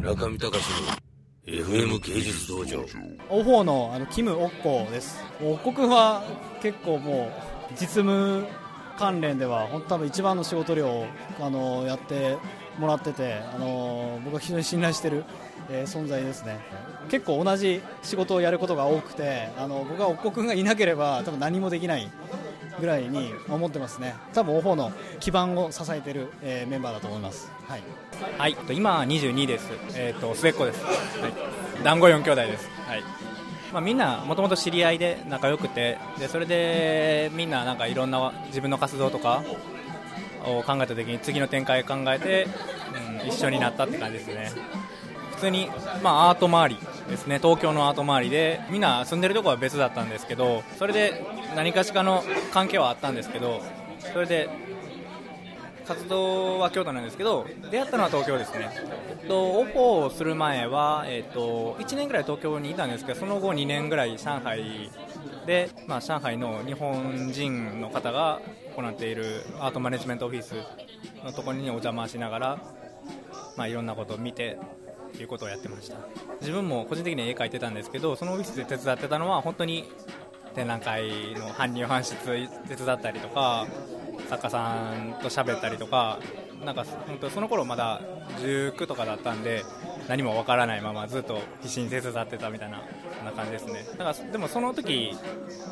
村上隆の FM 芸術道場。オフォーのあのキム・オッコです。オッコ君は結構もう実務関連では本当多分一番の仕事量をあのやってもらっててあの僕は非常に信頼してる、えー、存在ですね。結構同じ仕事をやることが多くてあの僕はおっこ君がいなければ多分何もできないぐらいに思ってますね。多分オフォの基盤を支えている、えー、メンバーだと思います。はい、はい、今22です。えっ、ー、と末っ子です、はい、団子4兄弟です。はい。まあ、みんなもともと知り合いで仲良くてでそれでみんななんかいろんな自分の活動とかを考えた時に次の展開を考えて、うん、一緒になったって感じですね。普通に、まあ、アート周りですね。東京のアート周りでみんな住んでるとこは別だったんですけどそれで何かしかの関係はあったんですけどそれで活動は京都なんですけど出会ったのは東京ですね、えっと、オフォをする前は、えっと、1年ぐらい東京にいたんですけどその後2年ぐらい上海で、まあ、上海の日本人の方が行っているアートマネジメントオフィスのところにお邪魔しながら、まあ、いろんなことを見てということをやってました。自分も個人的に絵描いてたんですけどそのオフィスで手伝ってたのは本当に展覧会の搬入搬出手伝ったりとか作家さんと喋ったりとかなんか本当その頃まだ19とかだったんで何もわからないままずっと必死に手伝ってたみたいなそんな感じですね。だからでもその時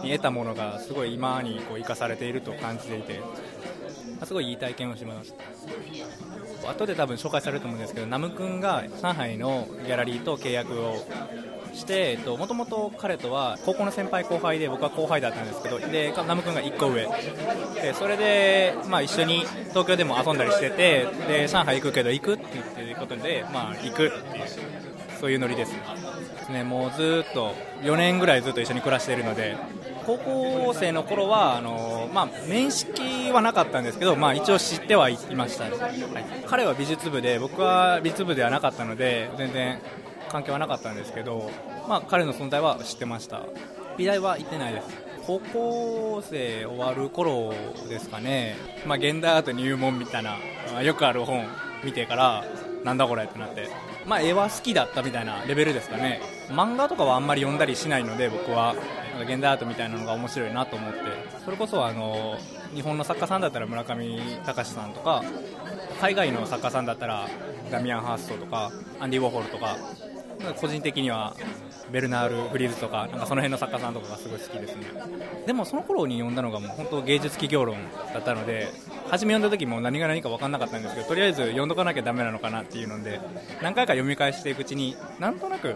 に得たものがすごい今にこう生かされていると感じていてすごいいい体験をしました。後で多分紹介されると思うんですけどナム君が上海のギャラリーと契約をしてえっともともと彼とは高校の先輩後輩で僕は後輩だったんですけどでナム君が1個上。でそれで、まあ、一緒に東京でも遊んだりしててで上海行くけど行くって言ってることで、まあ、行くっていうそういうノリですね。もうずっと4年ぐらいずっと一緒に暮らしているので高校生の頃はあのまあ、面識はなかったんですけど、まあ、一応知ってはいました、はい、彼は美術部で僕は美術部ではなかったので全然関係はなかったんですけど、まあ、彼の存在は知ってました。美大は行ってないです。高校生終わる頃ですかね、まあ、現代アート入門みたいな、よくある本見てからなんだこれってなって、まあ、絵は好きだったみたいなレベルですかね。漫画とかはあんまり読んだりしないので僕は。現代アートみたいなのが面白いなと思って。それこそあの日本の作家さんだったら村上隆さんとか海外の作家さんだったらダミアン・ハーストとかアンディ・ウォーホルとか個人的にはベルナール・フリーズとかなんかその辺の作家さんとかがすごい好きですね。でもその頃に読んだのがもう本当芸術企業論だったので初め読んだ時も何が何か分からなかったんですけどとりあえず読んどかなきゃだめなのかなっていうので何回か読み返していくうちになんとなく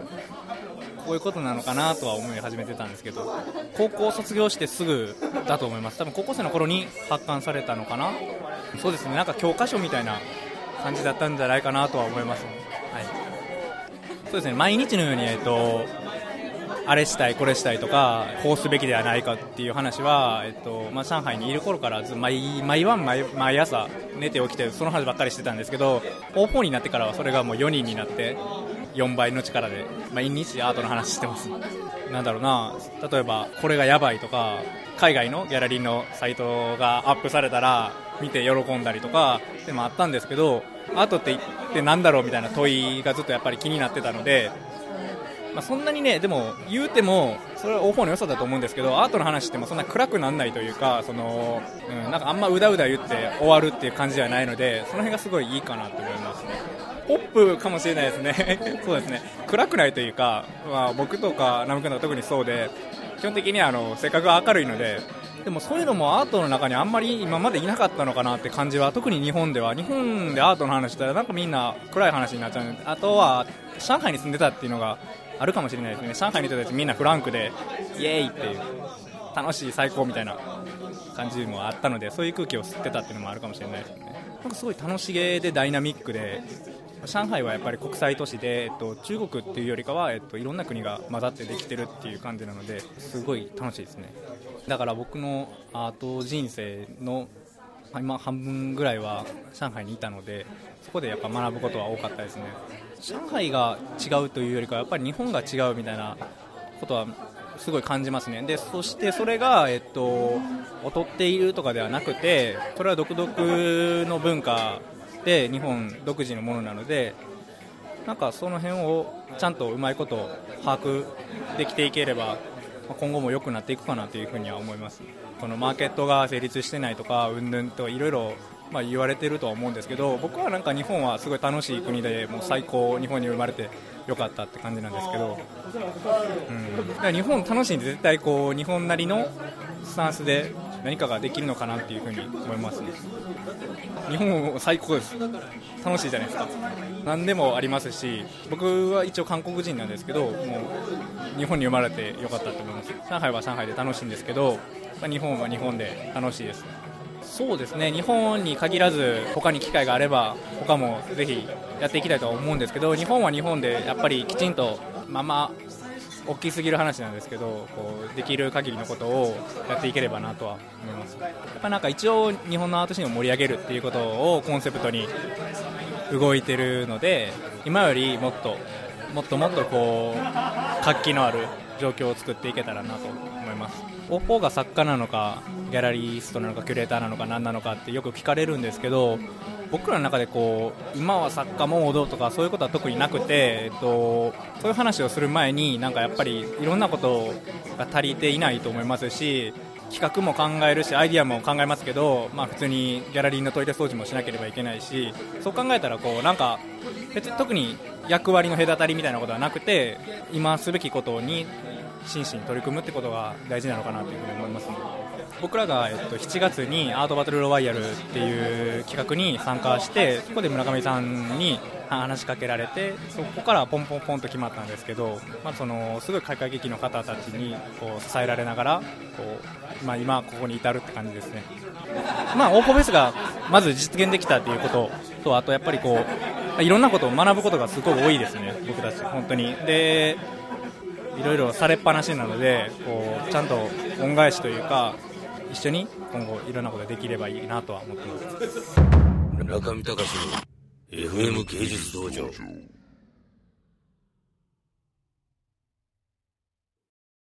こういうことなのかなとは思い始めてたんですけど高校卒業してすぐだと思います。多分高校生の頃に発刊されたのかな。そうですね。なんか教科書みたいな感じだったんじゃないかなとは思います、はいそうですね毎日のように、えっと、あれしたい、これしたいとか、こうすべきではないかっていう話は、えっとまあ、上海にいる頃からず毎毎晩毎、毎朝寝て起きて、その話ばっかりしてたんですけど、オープンになってからはそれがもう4人になって、4倍の力で、毎日アートの話してます。なんだろうな、例えば、これがやばいとか、海外のギャラリーのサイトがアップされたら、見て喜んだりとか、でもあったんですけど、アートってってなんだろうみたいな問いがずっとやっぱり気になってたので、まあ、そんなにね、でも言うても、それはオフォーの良さだと思うんですけど、アートの話ってもそんな暗くならないというか、その、うん、なんかあんまうだうだ言って終わるっていう感じではないので、その辺がすごいいいかなと思いますね。ポップかもしれないですね。そうですね。暗くないというか、まあ、僕とかナム君とか特にそうで、基本的にあの性格が明るいので、でもそういうのもアートの中にあんまり今までいなかったのかなって感じは特に日本では。日本でアートの話したらなんかみんな暗い話になっちゃう。あとは上海に住んでたっていうのがあるかもしれないですね。上海の人たちみんなフランクでイエーイっていう楽しい最高みたいな感じもあったのでそういう空気を吸ってたっていうのもあるかもしれないですね。なんかすごい楽しげでダイナミックで上海はやっぱり国際都市で、えっと、中国っていうよりかは、えっと、いろんな国が混ざってできてるっていう感じなのですごい楽しいですね。だから僕のアート人生の今半分ぐらいは上海にいたのでそこでやっぱ学ぶことは多かったですね。上海が違うというよりかはやっぱり日本が違うみたいなことはすごい感じますね。でそしてそれが、えっと、劣っているとかではなくてそれは独特の文化で日本独自のものなのでなんかその辺をちゃんとうまいこと把握できていければ今後も良くなっていくかなというふうには思います。このマーケットが成立してないとかうんぬんといろいろま言われてるとは思うんですけど僕はなんか日本はすごい楽しい国でもう最高日本に生まれてよかったって感じなんですけど、うん、だから日本楽しいんで絶対こう日本なりのスタンスで何かができるのかなっていうふうに思いますね。日本最高です。楽しいじゃないですか。何でもありますし僕は一応韓国人なんですけどもう日本に生まれてよかったと思います。上海は上海で楽しいんですけど日本は日本で楽しいです。そうですね。日本に限らず他に機会があれば他もぜひやっていきたいと思うんですけど日本は日本でやっぱりきちんとまあまあ大きすぎる話なんですけどこうできる限りのことをやっていければなとは思います。やっぱなんか一応日本のアートシーンを盛り上げるっていうことをコンセプトに動いてるので今よりもっともっともっとこう活気のある状況を作っていけたらなと思います。オポが作家なのかギャラリストなのかキュレーターなのか何なのかってよく聞かれるんですけど僕らの中でこう今は作家モードとかそういうことは特になくて、えっと、そういう話をする前になんかやっぱりいろんなことが足りていないと思いますし企画も考えるしアイディアも考えますけど、まあ、普通にギャラリーのトイレ掃除もしなければいけないしそう考えたらこうなんか別に特に役割の隔たりみたいなことはなくて今すべきことに真摯に取り組むってことが大事なのかなというふに思いますので。僕らが、えっと、7月にアートバトルロワイヤルっていう企画に参加してそこで村上さんに話しかけられてそこからポンポンポンと決まったんですけど、まあ、そのすごい開会劇の方たちにこう支えられながらこう、まあ、今ここに至るって感じですね、まあ、オーポフェスがまず実現できたっていうこととあとやっぱりこういろんなことを学ぶことがすごい多いですね僕たち本当に。でいろいろされっぱなしなのでこうちゃんと恩返しというか一緒に今後いろんなことができればいいなとは思ってます。中見隆の FM 芸術道場。